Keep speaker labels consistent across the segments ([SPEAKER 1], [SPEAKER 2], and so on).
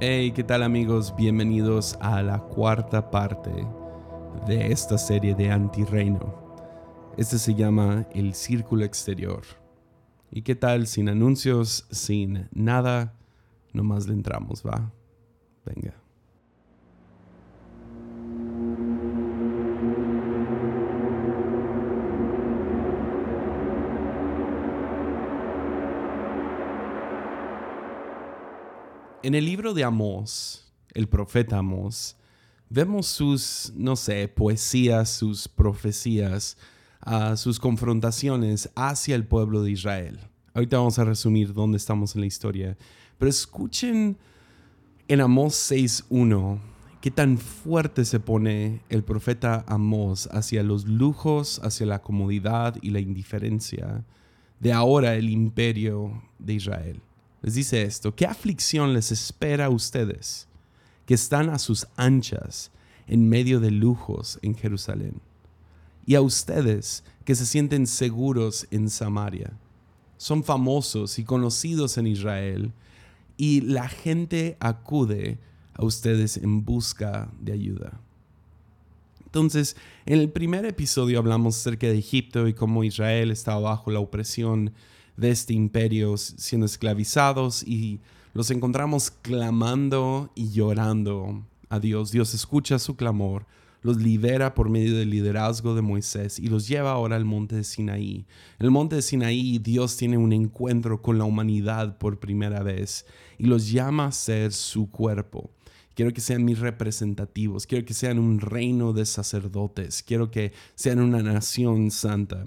[SPEAKER 1] Hey, ¿qué tal amigos? Bienvenidos a la cuarta parte de esta serie de Antirreino. Este se llama El Círculo Exterior. ¿Y qué tal sin anuncios, sin nada? Nomás le entramos, ¿va? Venga. En el libro de Amós, el profeta Amós, vemos sus, no sé, poesías, sus profecías, uh, sus confrontaciones hacia el pueblo de Israel. Ahorita vamos a resumir dónde estamos en la historia, pero escuchen en Amós 6.1 qué tan fuerte se pone el profeta Amós hacia los lujos, hacia la comodidad y la indiferencia de ahora el imperio de Israel les dice esto, ¿qué aflicción les espera a ustedes que están a sus anchas en medio de lujos en Jerusalén? Y a ustedes que se sienten seguros en Samaria. Son famosos y conocidos en Israel y la gente acude a ustedes en busca de ayuda. Entonces, en el primer episodio hablamos acerca de Egipto y cómo Israel estaba bajo la opresión de este imperio siendo esclavizados y los encontramos clamando y llorando a Dios. Dios escucha su clamor, los libera por medio del liderazgo de Moisés y los lleva ahora al monte de Sinaí. En el monte de Sinaí Dios tiene un encuentro con la humanidad por primera vez y los llama a ser su cuerpo. Quiero que sean mis representativos, quiero que sean un reino de sacerdotes, quiero que sean una nación santa.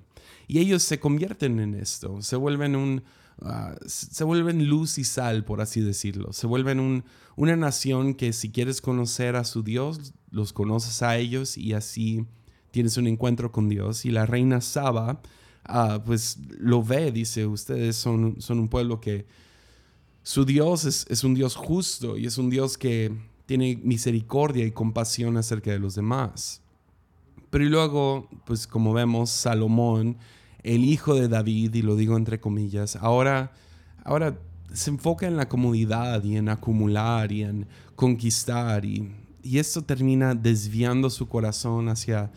[SPEAKER 1] Y ellos se convierten en esto, se vuelven un... Ah, se vuelven luz y sal, por así decirlo. Se vuelven un, una nación que si quieres conocer a su Dios, los conoces a ellos y así tienes un encuentro con Dios. Y la reina Saba, ah, pues lo ve, dice, ustedes son, son un pueblo que su Dios es, es, un Dios justo y es un Dios que tiene misericordia y compasión acerca de los demás. Pero luego, pues como vemos, Salomón el hijo de David, y lo digo entre comillas, ahora, ahora se enfoca en la comodidad y en acumular y en conquistar y, esto termina desviando su corazón hacia,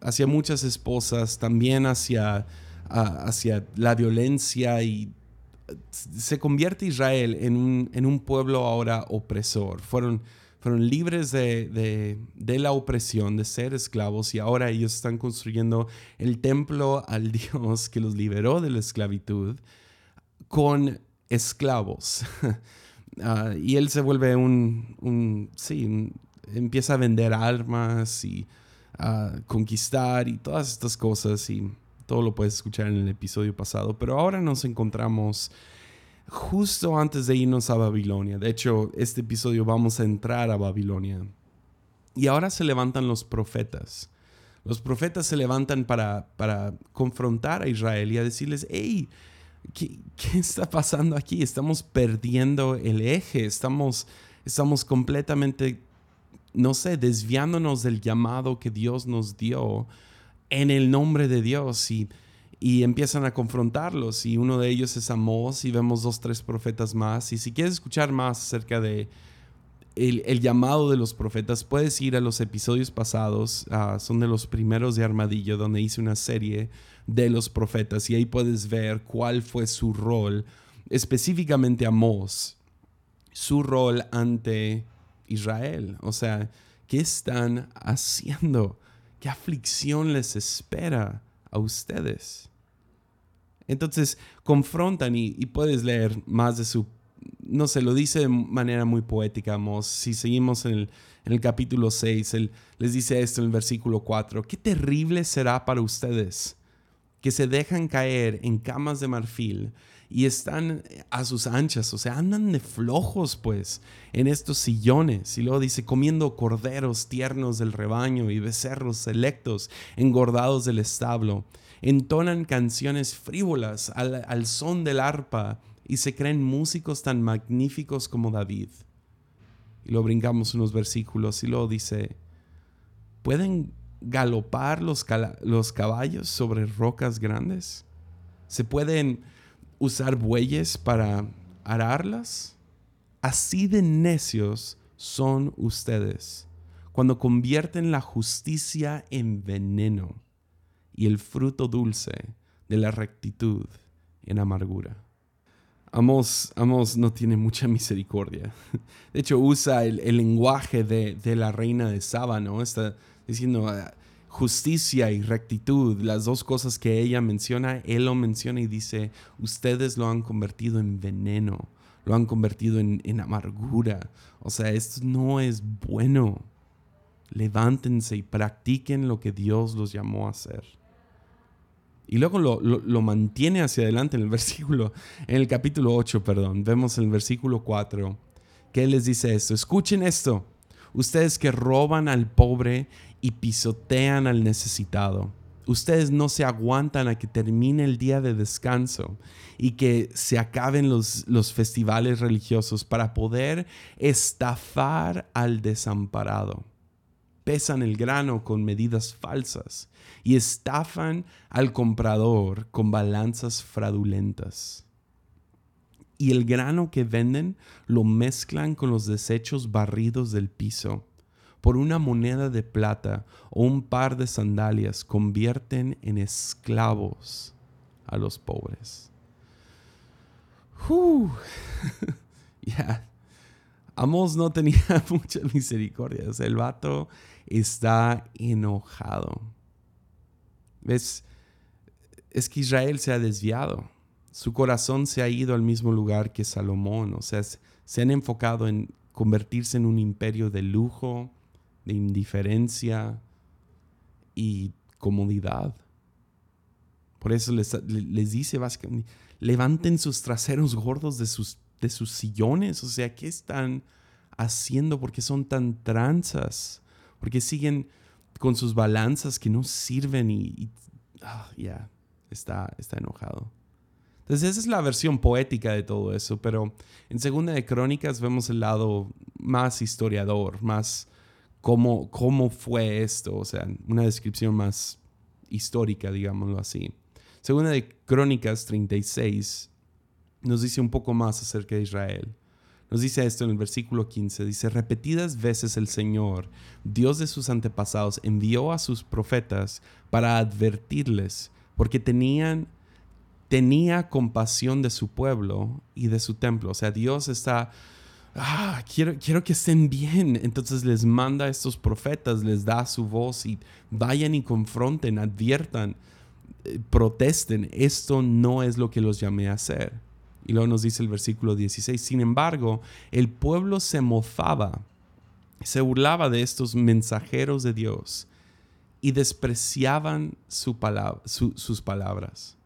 [SPEAKER 1] hacia muchas esposas, también hacia, hacia la violencia y se convierte Israel en un, en un pueblo ahora opresor. Fueron fueron libres de, la opresión, de ser esclavos, y ahora ellos están construyendo el templo al Dios que los liberó de la esclavitud con esclavos. Ah, y él se vuelve un, sí, empieza a vender armas y a conquistar y todas estas cosas, y todo lo puedes escuchar en el episodio pasado, pero ahora nos encontramos justo antes de irnos a Babilonia. De hecho, este episodio vamos a entrar a Babilonia. Y ahora se levantan los profetas. Los profetas se levantan para, para confrontar a Israel y a decirles, hey, ¿qué, ¿qué, está pasando aquí? Estamos perdiendo el eje, estamos, estamos completamente, no sé, desviándonos del llamado que Dios nos dio en el nombre de Dios. Y y empiezan a confrontarlos y uno de ellos es Amós y vemos dos, tres profetas más. Y si quieres escuchar más acerca de el, llamado de los profetas, puedes ir a los episodios pasados, ah, son de los primeros de Armadillo, donde hice una serie de los profetas y ahí puedes ver cuál fue su rol, específicamente Amós, su rol ante Israel. O sea, ¿qué están haciendo? ¿Qué aflicción les espera a ustedes? Entonces confrontan y, puedes leer más de su, no sé, lo dice de manera muy poética, Amos. Si seguimos en el, capítulo 6, él les dice esto en el versículo 4, qué terrible será para ustedes que se dejan caer en camas de marfil y están a sus anchas, o sea, andan de flojos pues en estos sillones. Y luego dice, comiendo corderos tiernos del rebaño y becerros selectos engordados del establo entonan canciones frívolas al, son del arpa y se creen músicos tan magníficos como David. Y lo brincamos unos versículos y luego dice, ¿pueden galopar los caballos sobre rocas grandes? ¿Se pueden usar bueyes para ararlas? Así de necios son ustedes cuando convierten la justicia en veneno y el fruto dulce de la rectitud en amargura. Amos, Amos no tiene mucha misericordia. De hecho, usa el, lenguaje de, la reina de Saba, ¿no? Está diciendo ah, justicia y rectitud, las dos cosas que ella menciona, él lo menciona y dice, ustedes lo han convertido en veneno lo han convertido en, amargura. O sea, esto no es bueno. Levántense y practiquen lo que Dios los llamó a hacer. Y luego lo, mantiene hacia adelante en el versículo, en el capítulo 8, perdón. Vemos en el versículo 4 que Él les dice esto. Escuchen esto. Ustedes que roban al pobre y pisotean al necesitado ustedes no se aguantan a que termine el día de descanso y que se acaben los, los, festivales religiosos para poder estafar al desamparado. Pesan el grano con medidas falsas y estafan al comprador con balanzas fraudulentas. Y el grano que venden lo mezclan con los desechos barridos del piso por una moneda de plata o un par de sandalias convierten en esclavos a los pobres. ya. Amos no tenía mucha misericordia. el vato está enojado. ¿Ves? Es que Israel se ha desviado. Su corazón se ha ido al mismo lugar que Salomón. O sea, se han enfocado en convertirse en un imperio de lujo, de indiferencia y comodidad. Por eso les, dice básicamente, levanten sus traseros gordos de sus, de sus sillones. O sea, ¿qué están haciendo? ¿Por qué son tan tranzas? ¿Por qué siguen con sus balanzas que no sirven y, ah, ya, está, está enojado. Entonces esa es la versión poética de todo eso, pero en Segunda de Crónicas vemos el lado más historiador, más cómo, cómo fue esto, o sea, una descripción más histórica, digámoslo así. Según de Crónicas 36, nos dice un poco más acerca de Israel. Nos dice esto en el versículo 15. Dice, repetidas veces el Señor, Dios de sus antepasados, envió a sus profetas para advertirles, porque tenían, tenía compasión de su pueblo y de su templo. O sea, Dios está ah, quiero, quiero que estén bien. Entonces les manda a estos profetas, les da su voz y vayan y confronten, adviertan, eh, protesten. Esto no es lo que los llamé a hacer. Y luego nos dice el versículo 16, sin embargo, el pueblo se mofaba, se burlaba de estos mensajeros de Dios y despreciaban su sus palabras.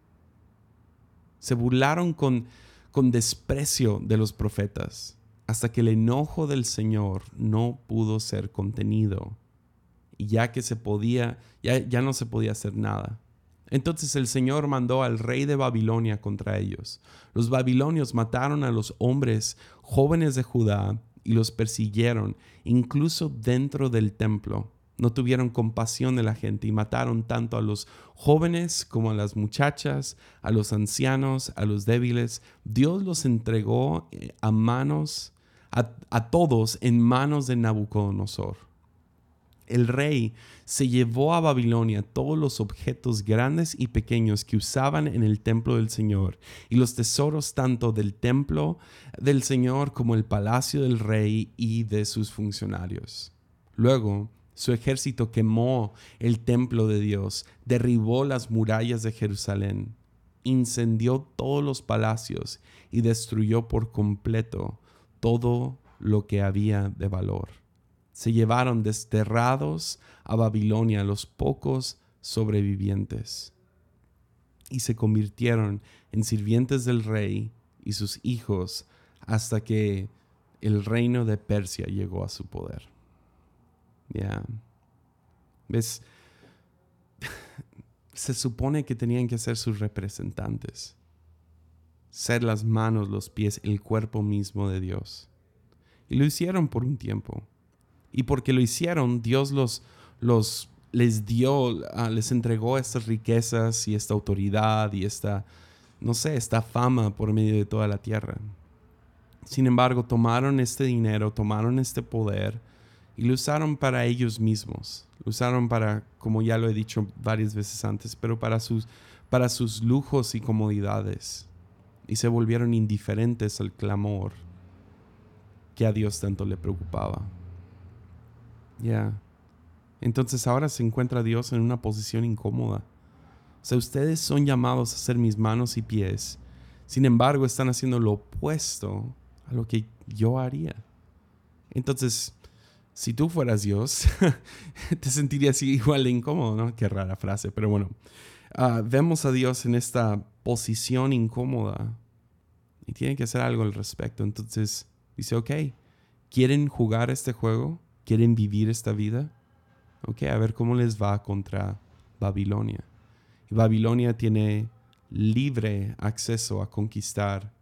[SPEAKER 1] Se burlaron con, con desprecio de los profetas hasta que el enojo del Señor no pudo ser contenido. Y ya que se podía, ya, ya no se podía hacer nada. Entonces el Señor mandó al rey de Babilonia contra ellos. Los babilonios mataron a los hombres jóvenes de Judá y los persiguieron, incluso dentro del templo. No tuvieron compasión de la gente y mataron tanto a los jóvenes como a las muchachas, a los ancianos, a los débiles. Dios los entregó eh, a manos a, todos en manos de Nabucodonosor. El rey se llevó a Babilonia todos los objetos grandes y pequeños que usaban en el templo del Señor y los tesoros tanto del templo del Señor como el palacio del rey y de sus funcionarios. Luego, su ejército quemó el templo de Dios, derribó las murallas de Jerusalén, incendió todos los palacios y destruyó por completo todo lo que había de valor. Se llevaron desterrados a Babilonia los pocos sobrevivientes y se convirtieron en sirvientes del rey y sus hijos hasta que el reino de Persia llegó a su poder. Ya. ¿Ves? Se supone que tenían que ser sus representantes ser las manos, los pies, el cuerpo mismo de Dios. Y lo hicieron por un tiempo. Y porque lo hicieron, Dios los, los les dio, ah, les entregó estas riquezas y esta autoridad y esta, no sé, esta fama por medio de toda la tierra. Sin embargo, tomaron este dinero, tomaron este poder y lo usaron para ellos mismos. Lo usaron para, como ya lo he dicho varias veces antes, pero para sus, para sus lujos y comodidades. Y se volvieron indiferentes al clamor que a Dios tanto le preocupaba. Ya. Entonces ahora se encuentra Dios en una posición incómoda. O sea, ustedes son llamados a ser mis manos y pies. Sin embargo, están haciendo lo opuesto a lo que yo haría. Entonces, si tú fueras Dios, te sentirías igual de incómodo, ¿no? Qué rara frase, pero bueno. Ah, vemos a Dios en esta posición incómoda y tiene que hacer algo al respecto. Entonces dice, ok, ¿quieren jugar este juego? ¿Quieren vivir esta vida? Ok, a ver cómo les va contra Babilonia. Y Babilonia tiene libre acceso a conquistar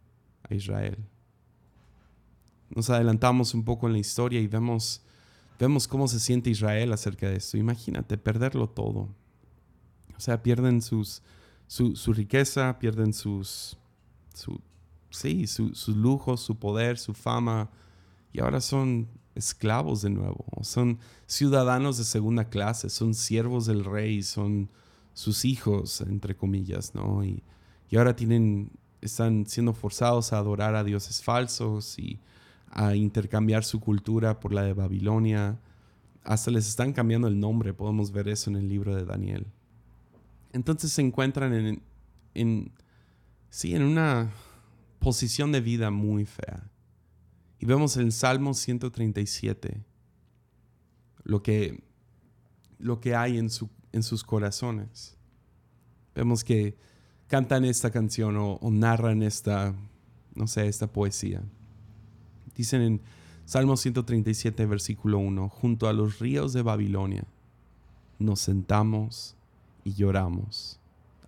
[SPEAKER 1] a Israel. Nos adelantamos un poco en la historia y vemos, vemos cómo se siente Israel acerca de esto. Imagínate perderlo todo. O sea, pierden sus, su, riqueza, pierden sus, su, sí, sus lujos, su poder, su fama, y ahora son esclavos de nuevo, son ciudadanos de segunda clase, son siervos del rey, son sus hijos, entre comillas, ¿no? Y, y ahora tienen, están siendo forzados a adorar a dioses falsos y a intercambiar su cultura por la de Babilonia. Hasta les están cambiando el nombre, podemos ver eso en el libro de Daniel. Entonces se encuentran en, en sí, en una posición de vida muy fea. Y vemos en Salmo 137 lo que, lo que hay en, su, en sus corazones. Vemos que cantan esta canción o, narran esta, no sé, esta poesía. Dicen en Salmo 137, versículo 1, junto a los ríos de Babilonia nos sentamos y lloramos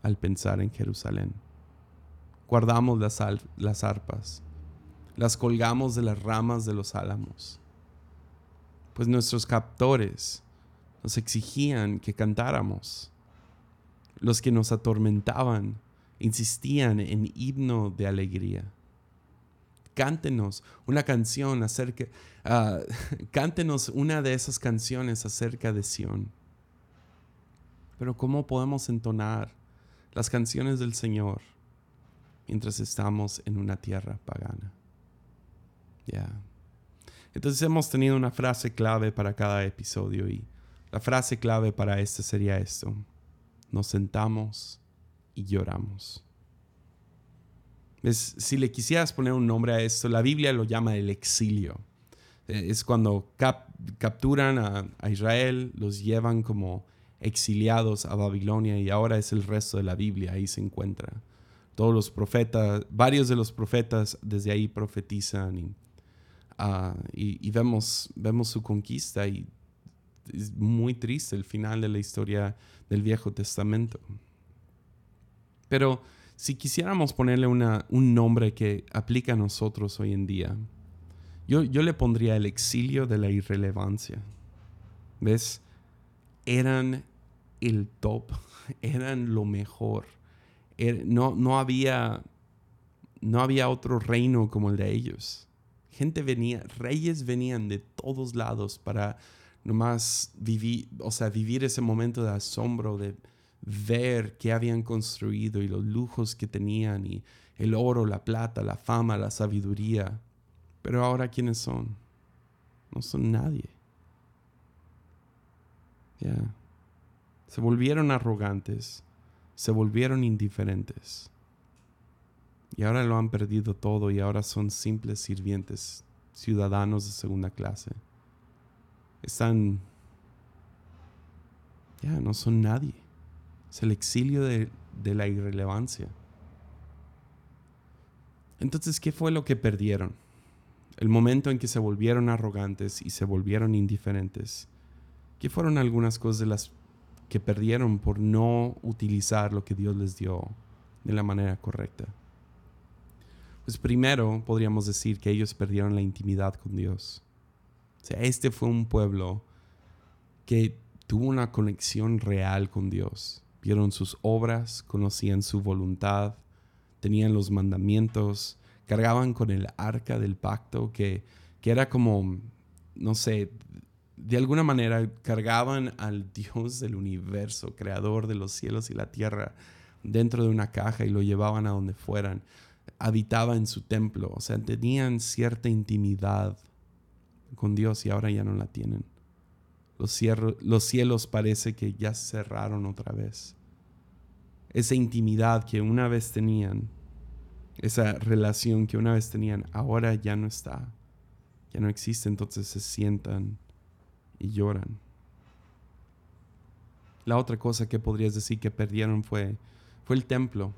[SPEAKER 1] al pensar en Jerusalén. Guardamos las, las arpas, las colgamos de las ramas de los álamos, pues nuestros captores nos exigían que cantáramos. Los que nos atormentaban insistían en himno de alegría. Cántenos una canción acerca, uh, cántenos una de esas canciones acerca de Sión pero ¿cómo podemos entonar las canciones del Señor mientras estamos en una tierra pagana? Ya. Entonces hemos tenido una frase clave para cada episodio y la frase clave para este sería esto. Nos sentamos y lloramos. Si le quisieras poner un nombre a esto, la Biblia lo llama el exilio. Eh, es cuando capturan a Israel, los llevan como exiliados a Babilonia y ahora es el resto de la Biblia, ahí se encuentra. Todos los profetas, varios de los profetas desde ahí profetizan y, ah, vemos, vemos su conquista y es muy triste el final de la historia del Viejo Testamento. Pero si quisiéramos ponerle una, un nombre que aplica a nosotros hoy en día, yo, yo le pondría el exilio de la irrelevancia. ¿Ves? Eran el top, eran lo mejor. Er, no, no, había, no había otro reino como el de ellos. Gente venía, reyes venían de todos lados para nomás vivir, o sea, vivir ese momento de asombro, de ver qué habían construido y los lujos que tenían y el oro, la plata, la fama, la sabiduría. Pero ahora, ¿quiénes son? No son nadie. Ya. Se volvieron arrogantes, se volvieron indiferentes. Y ahora lo han perdido todo y ahora son simples sirvientes, ciudadanos de segunda clase. Están... Ya, no son nadie. Es el exilio de, de la irrelevancia. Entonces, ¿qué fue lo que perdieron? El momento en que se volvieron arrogantes y se volvieron indiferentes. ¿Qué fueron algunas cosas de las que perdieron por no utilizar lo que Dios les dio de la manera correcta? Pues primero podríamos decir que ellos perdieron la intimidad con Dios. O sea, este fue un pueblo que tuvo una conexión real con Dios. Vieron sus obras, conocían su voluntad, tenían los mandamientos, cargaban con el arca del pacto, que, que era como, no sé, de alguna manera cargaban al Dios del universo, creador de los cielos y la tierra, dentro de una caja y lo llevaban a donde fueran. Habitaba en su templo, o sea, tenían cierta intimidad con Dios y ahora ya no la tienen. Los, los cielos parece que ya cerraron otra vez. Esa intimidad que una vez tenían, esa relación que una vez tenían, ahora ya no está, ya no existe, entonces se sientan y lloran. La otra cosa que podrías decir que perdieron fue, fue el templo.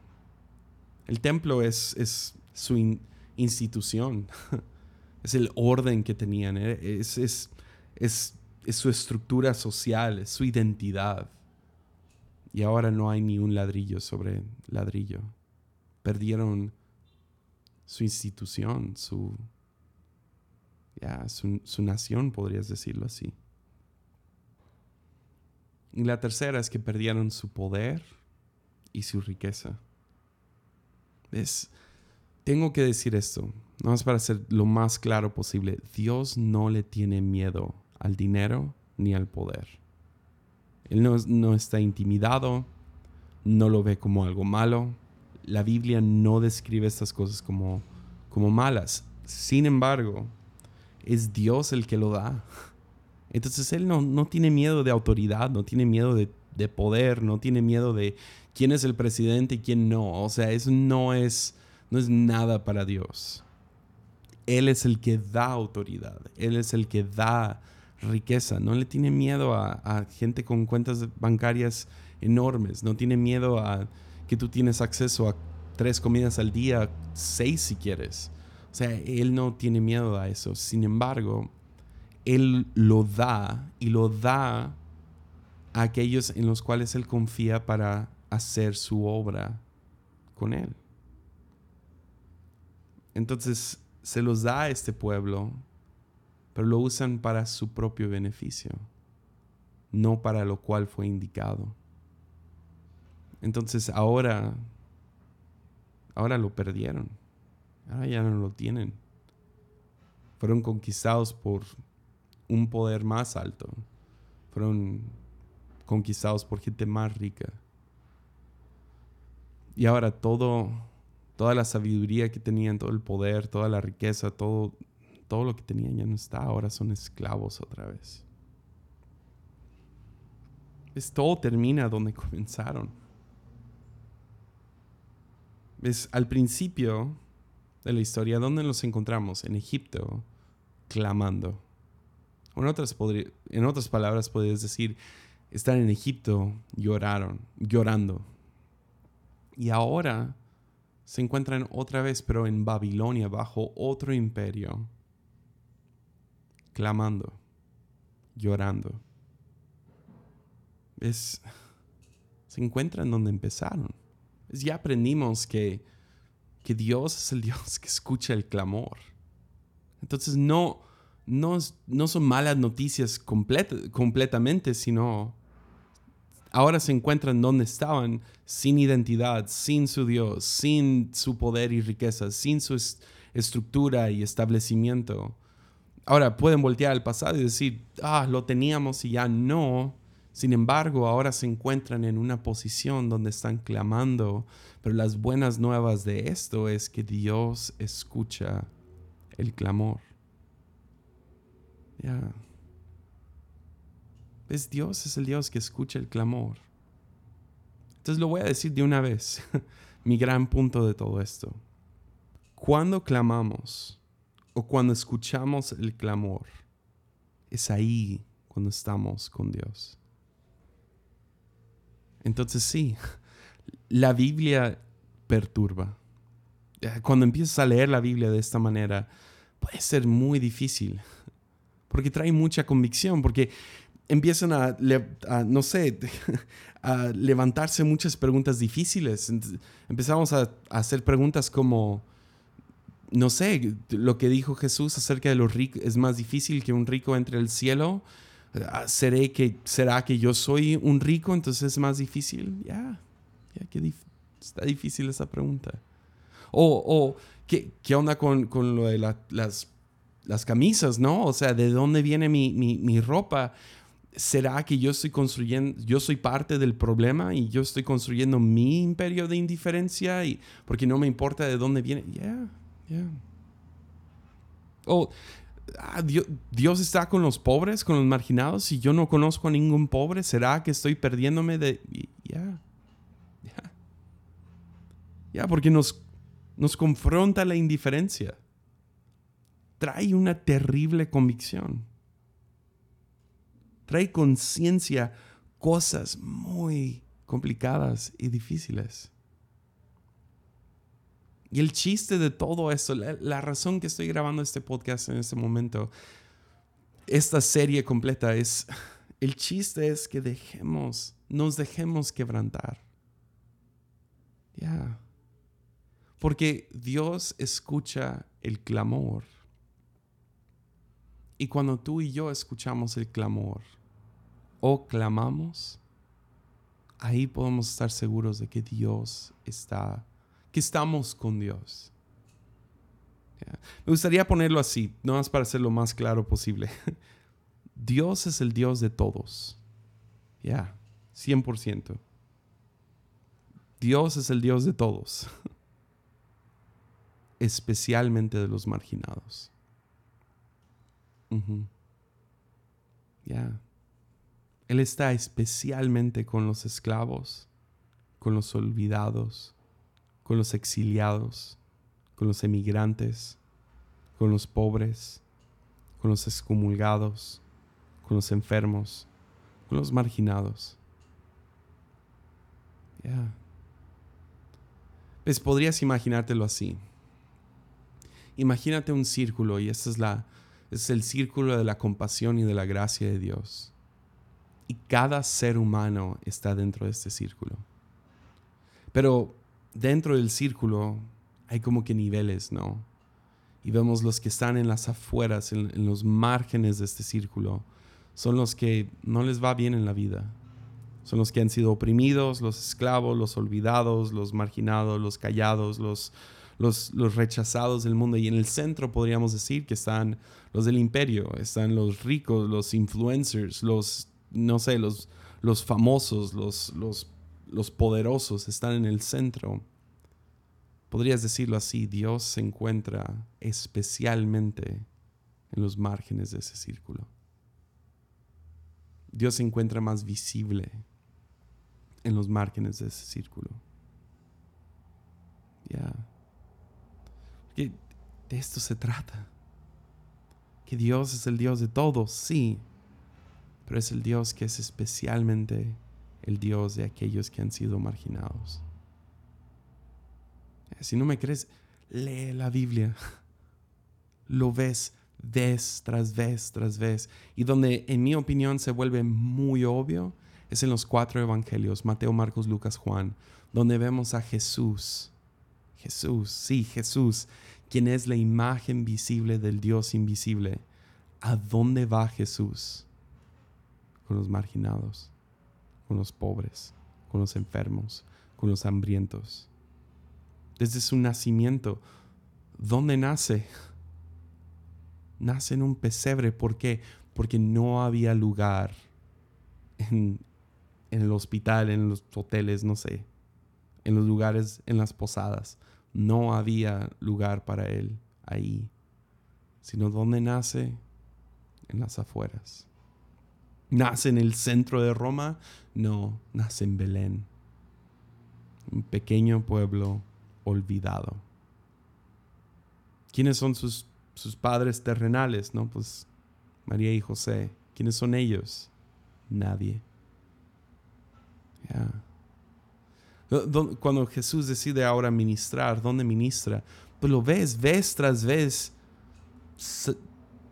[SPEAKER 1] El templo es, es su institución, es el orden que tenían, eh, es, es, es, su estructura social, es su identidad. Y ahora no hay ni un ladrillo sobre ladrillo. Perdieron su institución, su, su, su nación, podrías decirlo así. Y la tercera es que perdieron su poder y su riqueza. Es, tengo que decir esto, no es para ser lo más claro posible. Dios no le tiene miedo al dinero ni al poder. Él no, no está intimidado, no lo ve como algo malo. La Biblia no describe estas cosas como, como malas. Sin embargo, es Dios el que lo da. Entonces Él no, no tiene miedo de autoridad, no tiene miedo de, de, poder, no tiene miedo de quién es el presidente y quién no. O sea, eso no es, no es nada para Dios. Él es el que da autoridad, Él es el que da riqueza, no le tiene miedo a, a gente con cuentas bancarias enormes, no tiene miedo a que tú tienes acceso a tres comidas al día, seis si quieres. O sea, Él no tiene miedo a eso. Sin embargo, Él lo da y lo da a aquellos en los cuales Él confía para hacer su obra con Él. Entonces, se los da a este pueblo, pero lo usan para su propio beneficio, no para lo cual fue indicado. Entonces ahora, ahora lo perdieron, ahora ya no lo tienen. Fueron conquistados por un poder más alto, fueron conquistados por gente más rica. Y ahora todo toda la sabiduría que tenían, todo el poder, toda la riqueza, todo, todo lo que tenían ya no está, ahora son esclavos otra vez. Es todo termina donde comenzaron. Es al principio de la historia, ¿dónde nos encontramos? En Egipto, clamando. En otras, palabras, podrías decir, están en Egipto, lloraron, llorando. Y ahora se encuentran otra vez, pero en Babilonia, bajo otro imperio, clamando, llorando. Es, se encuentran donde empezaron. ya aprendimos que, que Dios es el Dios que escucha el clamor. Entonces no, no, no son malas noticias completamente, sino ahora se encuentran donde estaban, sin identidad, sin su Dios, sin su poder y riqueza, sin su estructura y establecimiento. Ahora pueden voltear al pasado y decir, ah, lo teníamos y ya no. Sin embargo, ahora se encuentran en una posición donde están clamando, pero las buenas nuevas de esto es que Dios escucha el clamor. Ya. Es Dios, es el Dios que escucha el clamor. Entonces lo voy a decir de una vez, mi gran punto de todo esto. Cuando clamamos o cuando escuchamos el clamor, es ahí cuando estamos con Dios. Entonces sí, la Biblia perturba. Cuando empiezas a leer la Biblia de esta manera, puede ser muy difícil, porque trae mucha convicción, porque empiezan a, no sé, a levantarse muchas preguntas difíciles. Empezamos a, hacer preguntas como, no sé, lo que dijo Jesús acerca de los ricos, es más difícil que un rico entre al cielo. Ah, ¿Seré que, ¿Será que yo soy un rico? Entonces es más difícil. Ya, ya que está difícil esa pregunta. O, ¿qué, ¿qué, onda con, con lo de las, las camisas, no? O sea, ¿de dónde viene mi, mi, mi ropa? ¿Será que yo estoy construyendo, yo soy parte del problema y yo estoy construyendo mi imperio de indiferencia y porque no me importa de dónde viene? Yeah, yeah. O ah, Dios, está con los pobres, con los marginados y yo no conozco a ningún pobre. ¿Será que estoy perdiéndome de... Ya, ya. Ya, porque nos, nos confronta la indiferencia. Trae una terrible convicción trae conciencia cosas muy complicadas y difíciles. Y el chiste de todo esto, la, razón que estoy grabando este podcast en este momento, esta serie completa es, el chiste es que dejemos, nos dejemos quebrantar. Ya. Porque Dios escucha el clamor. Y cuando tú y yo escuchamos el clamor, o clamamos, ahí podemos estar seguros de que Dios está, que estamos con Dios. Me gustaría ponerlo así, no más para hacerlo más claro posible. Dios es el Dios de todos. Ya, 100%. Dios es el Dios de todos, especialmente de los marginados. Ya. Él está especialmente con los esclavos, con los olvidados, con los exiliados, con los emigrantes, con los pobres, con los excomulgados, con los enfermos, con los marginados. Ya. Pues podrías imaginártelo así. Imagínate un círculo y ese es, la, es el círculo de la compasión y de la gracia de Dios. Y cada ser humano está dentro de este círculo. Pero dentro del círculo hay como que niveles, ¿no? Y vemos los que están en las afueras, en, los márgenes de este círculo, son los que no les va bien en la vida. Son los que han sido oprimidos, los esclavos, los olvidados, los marginados, los callados, los, los, los, rechazados del mundo. Y en el centro podríamos decir que están los del imperio, están los ricos, los influencers, los no sé, los, los famosos, los, los, los poderosos están en el centro. Podrías decirlo así, Dios se encuentra especialmente en los márgenes de ese círculo. Dios se encuentra más visible en los márgenes de ese círculo. Ya. De esto se trata. Que Dios es el Dios de todos, sí, pero es el Dios que es especialmente el Dios de aquellos que han sido marginados. Si no me crees, lee la Biblia. Lo ves vez tras vez tras vez. Y donde en mi opinión se vuelve muy obvio es en los cuatro evangelios, Mateo, Marcos, Lucas, Juan, donde vemos a Jesús. Jesús, sí, Jesús, quien es la imagen visible del Dios invisible. ¿A dónde va Jesús? con los marginados, con los pobres, con los enfermos, con los hambrientos. Desde su nacimiento, ¿dónde nace? Nace en un pesebre. ¿Por qué? Porque no había lugar en, en el hospital, en los hoteles, no sé, en los lugares, en las posadas. No había lugar para él ahí, sino donde nace en las afueras. ¿Nace en el centro de Roma? No, nace en Belén, un pequeño pueblo olvidado. ¿Quiénes son sus, sus padres terrenales? No, pues María y José. ¿Quiénes son ellos? Nadie. Cuando Jesús decide ahora ministrar, ¿dónde ministra? Pues lo ves, ves tras vez,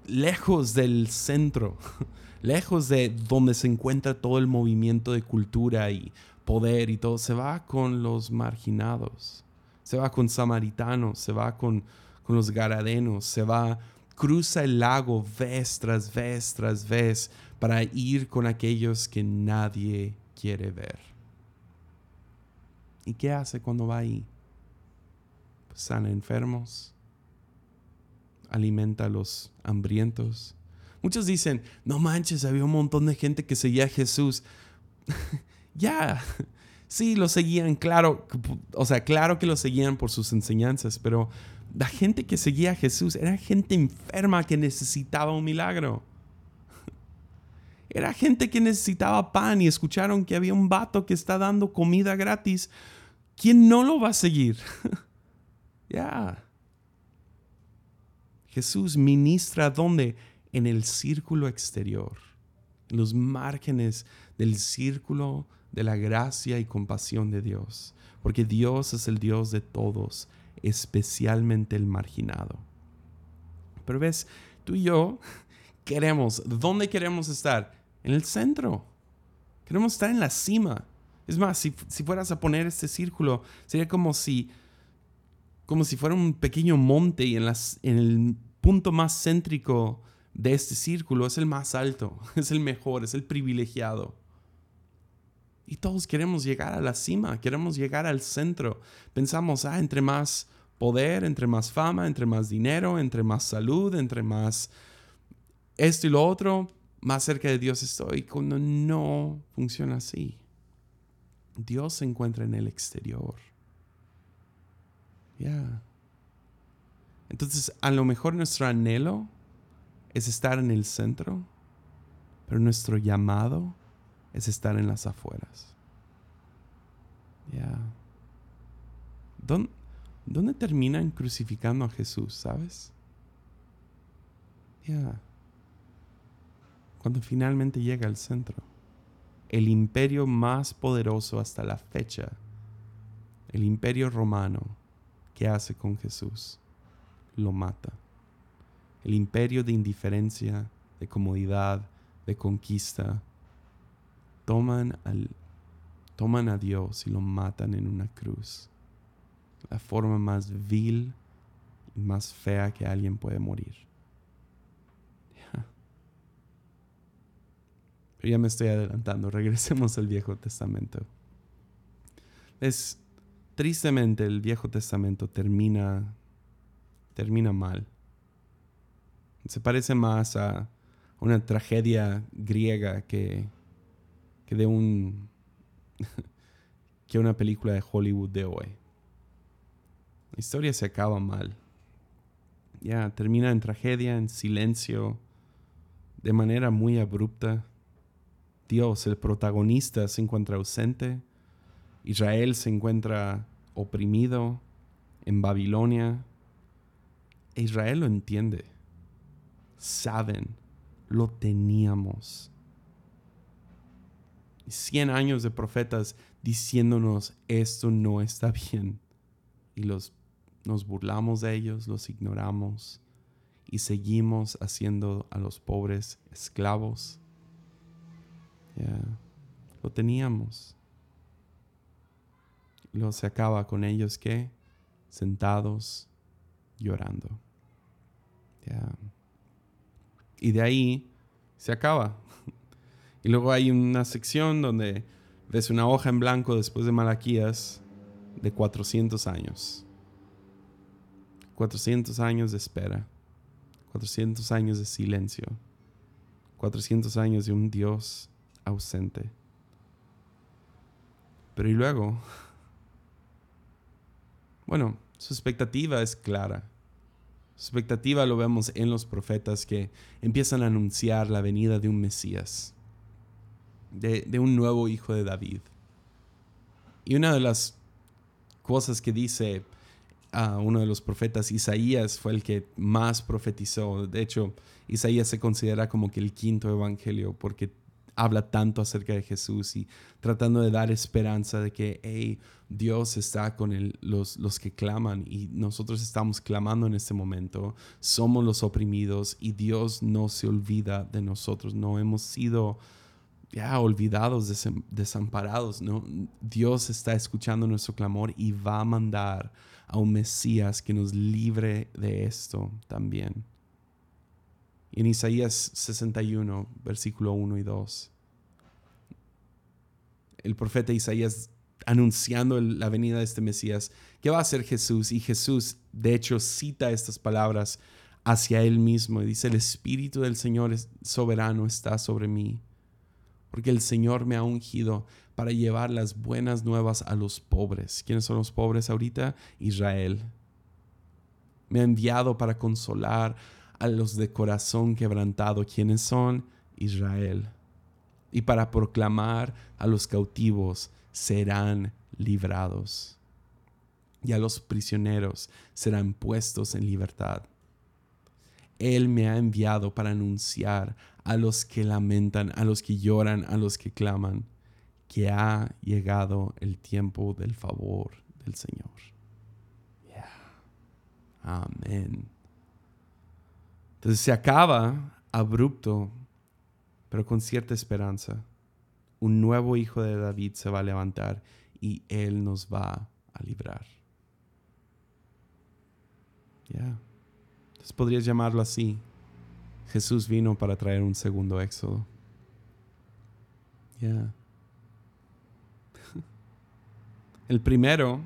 [SPEAKER 1] lejos del centro lejos de donde se encuentra todo el movimiento de cultura y poder y todo, se va con los marginados, se va con samaritanos, se va con, con los garadenos, se va, cruza el lago vez tras vez tras vez para ir con aquellos que nadie quiere ver. ¿Y qué hace cuando va ahí? Pues sana enfermos, alimenta a los hambrientos. Muchos dicen, no manches, había un montón de gente que seguía a Jesús. ya, sí, lo seguían, claro, o sea, claro que lo seguían por sus enseñanzas, pero la gente que seguía a Jesús era gente enferma que necesitaba un milagro. Era gente que necesitaba pan y escucharon que había un vato que está dando comida gratis. ¿Quién no lo va a seguir? ya. Jesús ministra ¿dónde? En el círculo exterior, en los márgenes del círculo de la gracia y compasión de Dios, porque Dios es el Dios de todos, especialmente el marginado. Pero ves, tú y yo queremos, ¿dónde queremos estar? En el centro. Queremos estar en la cima. Es más, si, si fueras a poner este círculo, sería como si como si fuera un pequeño monte y en, las, en el punto más céntrico de este círculo es el más alto, es el mejor, es el privilegiado. Y todos queremos llegar a la cima, queremos llegar al centro. Pensamos, ah, entre más poder, entre más fama, entre más dinero, entre más salud, entre más esto y lo otro, más cerca de Dios estoy. Cuando no funciona así. Dios se encuentra en el exterior. Ya. Entonces, a lo mejor nuestro anhelo es estar en el centro, pero nuestro llamado es estar en las afueras. Ya. ¿Dónde, terminan crucificando a Jesús, sabes? Ya. Cuando finalmente llega al centro. El imperio más poderoso hasta la fecha. El imperio romano ¿Qué hace con Jesús? Lo mata. El imperio de indiferencia, de comodidad, de conquista, toman, toman a Dios y lo matan en una cruz. La forma más vil y más fea que alguien puede morir. Pero ya me estoy adelantando. Regresemos al Viejo Testamento. Es tristemente el Viejo Testamento termina, termina mal. Se parece más a una tragedia griega que, que de un que una película de Hollywood de hoy. La historia se acaba mal. Ya termina en tragedia, en silencio, de manera muy abrupta. Dios, el protagonista, se encuentra ausente Israel se encuentra oprimido en Babilonia. Israel lo entiende. Saben, lo teníamos. Cien años de profetas diciéndonos esto no está bien. Y los, nos burlamos de ellos, los ignoramos y seguimos haciendo a los pobres esclavos. Lo teníamos luego se acaba con ellos que sentados llorando. Y de ahí se acaba. Y luego hay una sección donde ves una hoja en blanco después de Malaquías de 400 años. 400 años de espera. 400 años de silencio. 400 años de un Dios ausente. Pero y luego bueno, su expectativa es clara. Su expectativa lo vemos en los profetas que empiezan a anunciar la venida de un Mesías, de, un nuevo hijo de David. Y una de las cosas que dice a uno de los profetas, Isaías, fue el que más profetizó. De hecho, Isaías se considera como que el quinto evangelio porque habla tanto acerca de Jesús y tratando de dar esperanza de que hey, Dios está con los, los que claman y nosotros estamos clamando en este momento. Somos los oprimidos y Dios no se olvida de nosotros. No hemos sido ya olvidados, desamparados. ¿no? Dios está escuchando nuestro clamor y va a mandar a un Mesías que nos libre de esto también en Isaías 61, versículo 1 y 2, el profeta Isaías anunciando la venida de este Mesías. ¿Qué va a hacer Jesús? Y Jesús, de hecho, cita estas palabras hacia él mismo y dice, el Espíritu del Señor soberano está sobre mí, porque el Señor me ha ungido para llevar las buenas nuevas a los pobres. ¿Quiénes son los pobres ahorita? Israel. Me ha enviado para consolar a los de corazón quebrantado. ¿Quiénes son? Israel. Y para proclamar a los cautivos serán librados. Y a los prisioneros serán puestos en libertad. Él me ha enviado para anunciar a los que lamentan, a los que lloran, a los que claman que ha llegado el tiempo del favor del Señor. Amén. Entonces se acaba abrupto, pero con cierta esperanza. Un nuevo hijo de David se va a levantar y él nos va a librar. Ya. Entonces podrías llamarlo así. Jesús vino para traer un segundo éxodo. Ya. El primero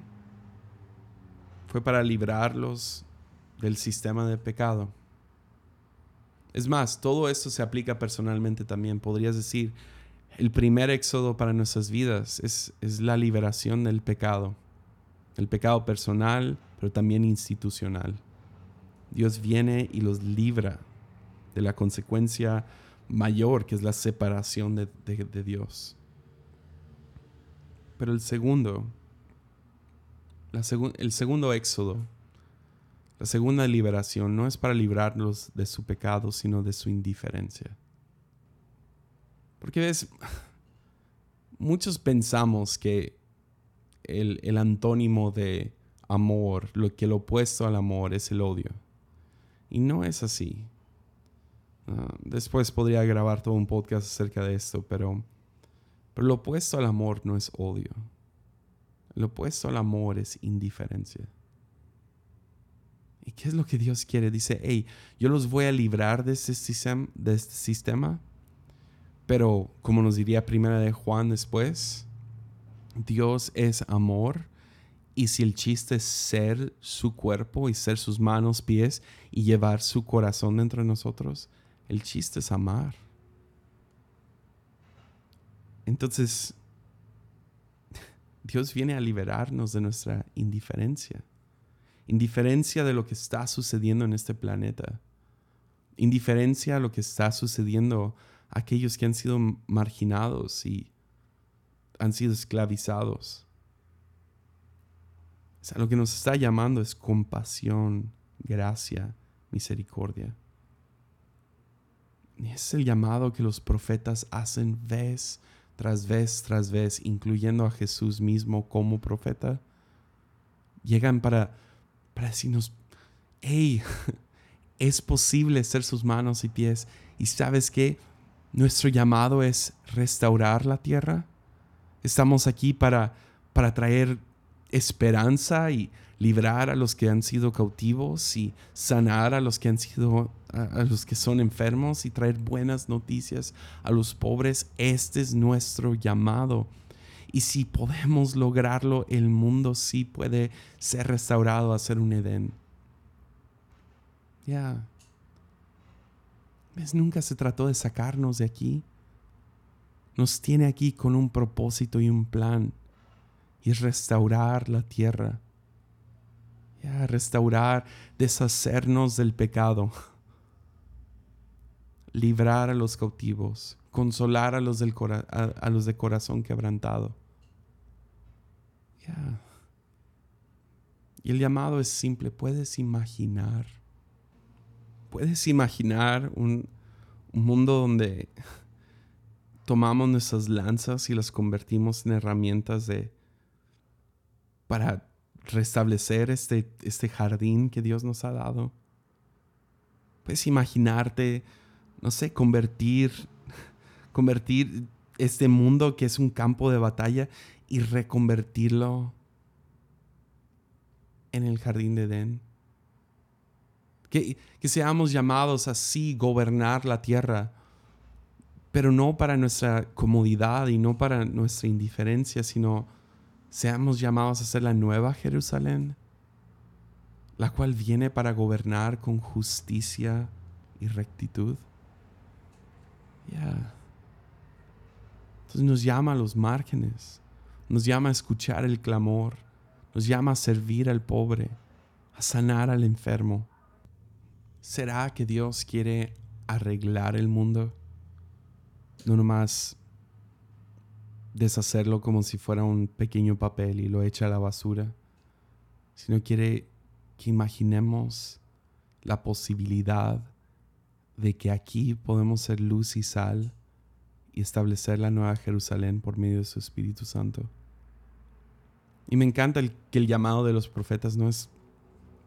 [SPEAKER 1] fue para librarlos del sistema de pecado. Es más, todo esto se aplica personalmente también. Podrías decir, el primer éxodo para nuestras vidas es, es la liberación del pecado. El pecado personal, pero también institucional. Dios viene y los libra de la consecuencia mayor que es la separación de, de Dios. Pero el segundo el segundo éxodo, la segunda liberación, no es para librarlos de su pecado, sino de su indiferencia. Porque ves, muchos pensamos que el, antónimo de amor, lo que lo opuesto al amor es el odio. Y no es así. Ah, después podría grabar todo un podcast acerca de esto, pero, pero lo opuesto al amor no es odio. Lo opuesto al amor es indiferencia. ¿Y qué es lo que Dios quiere? Dice, hey, yo los voy a librar de este, sistema, de este sistema, pero como nos diría primera de Juan después, Dios es amor y si el chiste es ser su cuerpo y ser sus manos, pies y llevar su corazón dentro de nosotros, el chiste es amar. Entonces, Dios viene a liberarnos de nuestra indiferencia. Indiferencia de lo que está sucediendo en este planeta. Indiferencia a lo que está sucediendo a aquellos que han sido marginados y han sido esclavizados. Lo que nos está llamando es compasión, gracia, misericordia. Y es el llamado que los profetas hacen vez tras vez tras vez, incluyendo a Jesús mismo como profeta, llegan para, para decirnos, hey, es posible ser sus manos y pies. Y sabes que nuestro llamado es restaurar la tierra. Estamos aquí para, para traer esperanza y librar a los que han sido cautivos y sanar a los que han sido a, los que son enfermos y traer buenas noticias a los pobres. Este es nuestro llamado. Y si podemos lograrlo, el mundo sí puede ser restaurado a ser un Edén. Ya. ¿Ves? Nunca se trató de sacarnos de aquí. Nos tiene aquí con un propósito y un plan. Y es restaurar la tierra. Ya, restaurar, deshacernos del pecado librar a los cautivos, consolar a los, del a, los de corazón quebrantado. Y el llamado es simple, puedes imaginar, puedes imaginar un, un mundo donde tomamos nuestras lanzas y las convertimos en herramientas de para restablecer este, este jardín que Dios nos ha dado. Puedes imaginarte no sé, convertir, convertir este mundo que es un campo de batalla y reconvertirlo en el jardín de Edén. Que, que seamos llamados así, gobernar la tierra, pero no para nuestra comodidad y no para nuestra indiferencia, sino, seamos llamados a ser la nueva Jerusalén, la cual viene para gobernar con justicia y rectitud. Ya. Entonces nos llama a los márgenes, nos llama a escuchar el clamor, nos llama a servir al pobre, a sanar al enfermo. ¿Será que Dios quiere arreglar el mundo? No nomás deshacerlo como si fuera un pequeño papel y lo echa a la basura, sino quiere que imaginemos la posibilidad de que aquí podemos ser luz y sal y establecer la nueva Jerusalén por medio de su Espíritu Santo. Y me encanta que el llamado de los profetas no es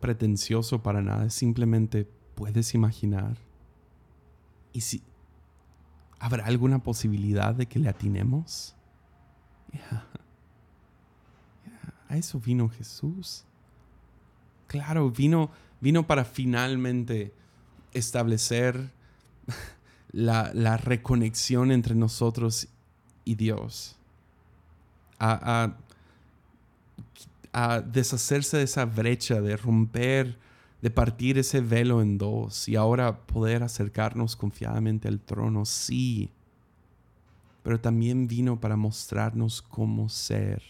[SPEAKER 1] pretencioso para nada, es simplemente puedes imaginar. ¿Y si habrá alguna posibilidad de que le atinemos? A eso vino Jesús. Claro, vino, vino para finalmente establecer la, reconexión entre nosotros y Dios. A, deshacerse de esa brecha, de romper, de partir ese velo en dos y ahora poder acercarnos confiadamente al trono, sí pero también vino para mostrarnos cómo ser.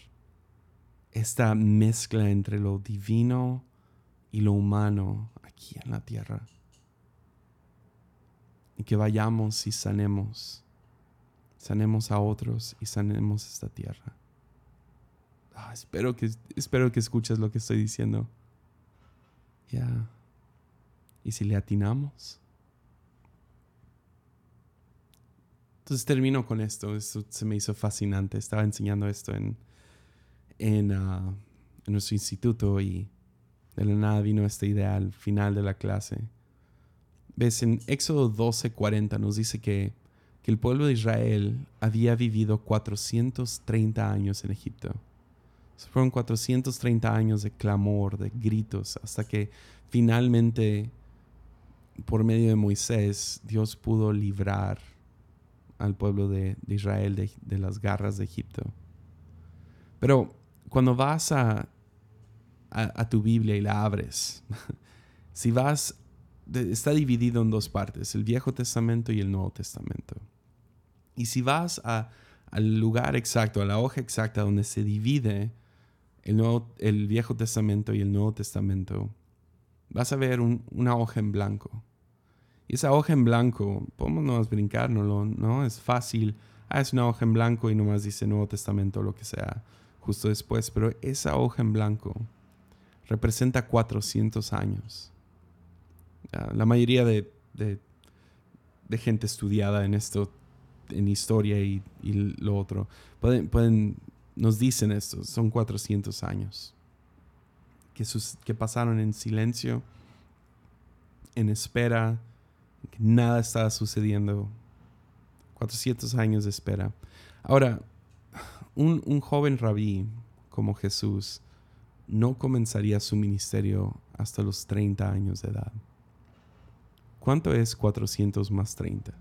[SPEAKER 1] Esta mezcla entre lo divino y lo humano aquí en la tierra. Y que vayamos y sanemos. Sanemos a otros y sanemos esta tierra. Ah, espero, que, espero que escuches lo que estoy diciendo. Ya. ¿Y si le atinamos? Entonces termino con esto. Esto se me hizo fascinante. Estaba enseñando esto en, en, ah, nuestro instituto y de la nada vino esta idea al final de la clase. Ves, en Éxodo 12:40 nos dice que, que el pueblo de Israel había vivido 430 años en Egipto. Fueron 430 años de clamor, de gritos, hasta que finalmente, por medio de Moisés, Dios pudo librar al pueblo de, Israel de, las garras de Egipto. Pero cuando vas a, a, tu Biblia y la abres, si vas, está dividido en dos partes, el Viejo Testamento y el Nuevo Testamento. Y si vas al lugar exacto, a la hoja exacta donde se divide el, Viejo Testamento y el Nuevo Testamento, vas a ver una hoja en blanco. Y esa hoja en blanco, podemos brincárnoslo, ¿no? Es fácil. Ah, es una hoja en blanco y nomás dice Nuevo Testamento o lo que sea justo después. Pero esa hoja en blanco representa 400 años. la mayoría de, gente estudiada en esto, en historia y, lo otro, pueden, nos dicen esto, son 400 años. Que, pasaron en silencio, en espera, nada estaba sucediendo. 400 años de espera. Ahora, un, un joven rabí como Jesús no comenzaría su ministerio hasta los 30 años de edad. ¿Cuánto es 400 más 30?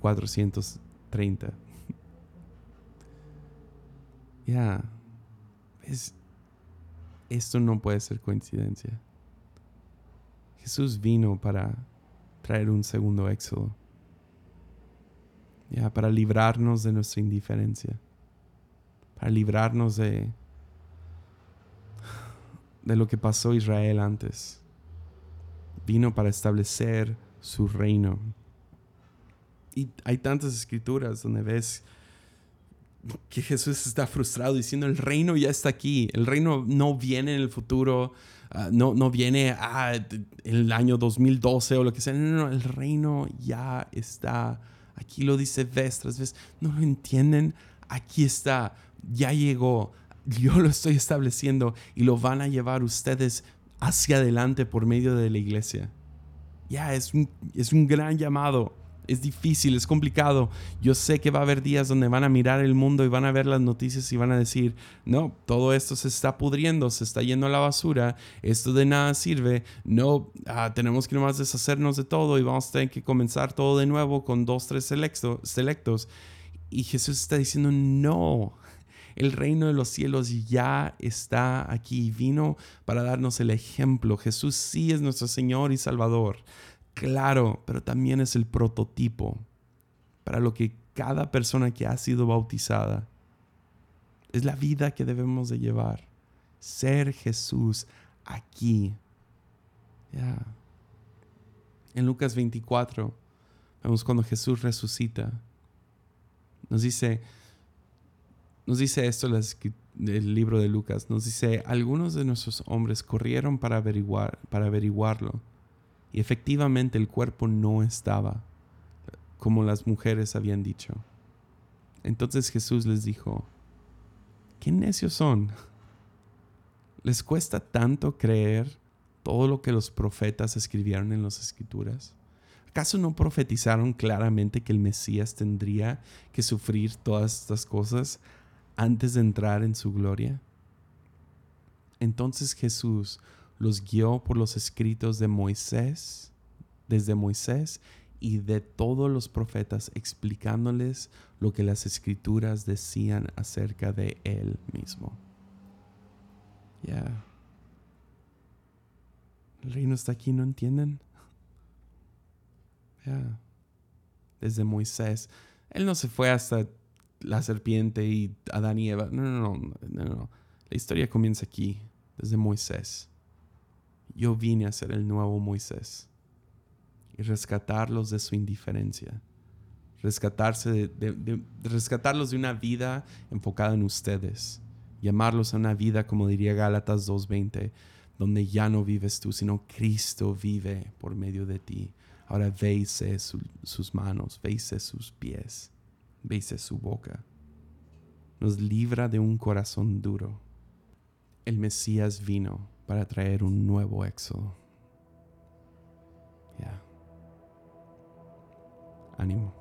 [SPEAKER 1] 430. Ya, esto no puede ser coincidencia. Jesús vino para traer un segundo éxodo. Ya, para librarnos de nuestra indiferencia. Para librarnos de, de lo que pasó Israel antes. Vino para establecer su reino. Y hay tantas escrituras donde ves que Jesús está frustrado diciendo, el reino ya está aquí, el reino no viene en el futuro, ah, no, no viene ah, el año 2012 o lo que sea, no, no, el reino ya está. Aquí lo dice vez tras vez, no lo entienden, aquí está, ya llegó, yo lo estoy estableciendo y lo van a llevar ustedes hacia adelante por medio de la iglesia. Ya, es, un, es un gran llamado es difícil, es complicado. Yo sé que va a haber días donde van a mirar el mundo y van a ver las noticias y van a decir, no, todo esto se está pudriendo, se está yendo a la basura, esto de nada sirve, no, ah, tenemos que nomás deshacernos de todo y vamos a tener que comenzar todo de nuevo con dos, tres selectos. Y Jesús está diciendo, no, El reino de los cielos ya está aquí. Vino para darnos el ejemplo. Jesús sí es nuestro Señor y Salvador. Claro, pero también es el prototipo para lo que cada persona que ha sido bautizada es la vida que debemos de llevar. Ser Jesús aquí. En Lucas 24 vemos cuando Jesús resucita. Nos dice, nos dice esto del libro de Lucas. Nos dice, algunos de nuestros hombres corrieron para, averiguar, para averiguarlo. Y efectivamente el cuerpo no estaba como las mujeres habían dicho. Entonces Jesús les dijo, qué necios son. ¿Les cuesta tanto creer todo lo que los profetas escribieron en las escrituras? ¿Acaso no profetizaron claramente que el Mesías tendría que sufrir todas estas cosas antes de entrar en su gloria? Entonces Jesús los guió por los escritos de Moisés, desde Moisés y de todos los profetas, explicándoles lo que las escrituras decían acerca de él mismo. Ya. El reino está aquí, ¿no entienden? Ya. Desde Moisés. Él no se fue hasta la serpiente y Adán y Eva. No, no, no, no, no. La historia comienza aquí, desde Moisés. Yo vine a ser el nuevo Moisés y rescatarlos de su indiferencia. Rescatarse de, rescatarlos de una vida enfocada en ustedes. Llamarlos a una vida, como diría Gálatas 2.20, donde ya no vives tú, sino Cristo vive por medio de ti. Ahora veise sus manos, veise sus pies, veise su boca. Nos libra de un corazón duro. El Mesías vino para traer un nuevo éxodo. Ánimo.